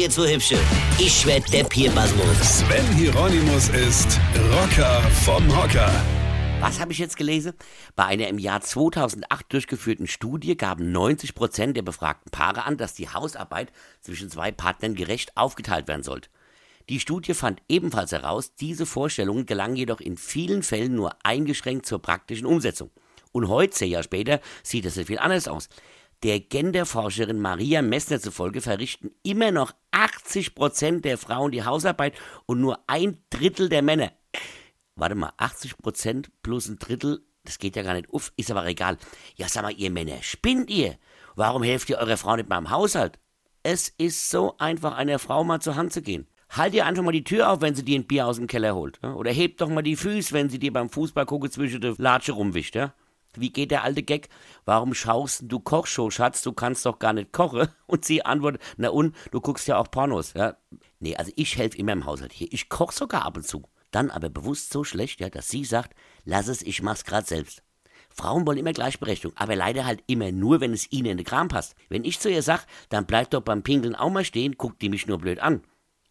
ihr zu hübsche. Ich werd der Pierpasmus. Sven Hieronymus ist Rocker vom Hocker. Was habe ich jetzt gelesen? Bei einer im Jahr 2008 durchgeführten Studie gaben 90 Prozent der befragten Paare an, dass die Hausarbeit zwischen zwei Partnern gerecht aufgeteilt werden sollte. Die Studie fand ebenfalls heraus, diese Vorstellungen gelangen jedoch in vielen Fällen nur eingeschränkt zur praktischen Umsetzung. Und heute, zehn Jahre später, sieht es viel anders aus. Der Genderforscherin Maria Messner zufolge verrichten immer noch 80 Prozent der Frauen die Hausarbeit und nur ein Drittel der Männer. Warte mal, 80 Prozent plus ein Drittel, das geht ja gar nicht uff, ist aber egal. Ja, sag mal, ihr Männer, spinnt ihr? Warum helft ihr eurer Frau nicht mal im Haushalt? Es ist so einfach, einer Frau mal zur Hand zu gehen. Halt ihr einfach mal die Tür auf, wenn sie dir ein Bier aus dem Keller holt. Oder hebt doch mal die Füße, wenn sie dir beim Fußball gucke zwischen der Latsche rumwischt. Wie geht der alte Gag? Warum schaust du Kochshow, Schatz? Du kannst doch gar nicht kochen. Und sie antwortet, na und, du guckst ja auch Pornos. Ja? Nee, also ich helfe immer im Haushalt hier. Ich koche sogar ab und zu. Dann aber bewusst so schlecht, ja, dass sie sagt, lass es, ich mach's grad selbst. Frauen wollen immer Gleichberechtigung, aber leider halt immer nur, wenn es ihnen in den Kram passt. Wenn ich zu ihr sag, dann bleib doch beim Pinkeln auch mal stehen, guckt die mich nur blöd an.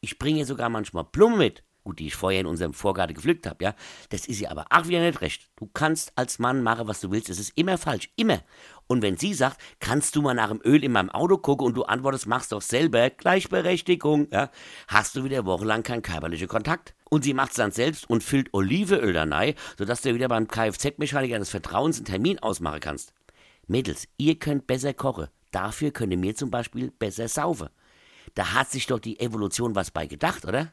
Ich bringe ihr sogar manchmal Blumen mit. Gut, die ich vorher in unserem Vorgarten gepflückt habe, ja. Das ist ihr aber ach wieder nicht recht. Du kannst als Mann machen, was du willst. Es ist immer falsch. Immer. Und wenn sie sagt, kannst du mal nach dem Öl in meinem Auto gucken und du antwortest, machst doch selber Gleichberechtigung, ja, hast du wieder wochenlang keinen körperlichen Kontakt. Und sie macht es dann selbst und füllt Olivenöl da rein, sodass du wieder beim Kfz-Mechaniker des Vertrauens einen Termin ausmachen kannst. Mädels, ihr könnt besser kochen. Dafür könnt ihr mir zum Beispiel besser saufen. Da hat sich doch die Evolution was bei gedacht, oder?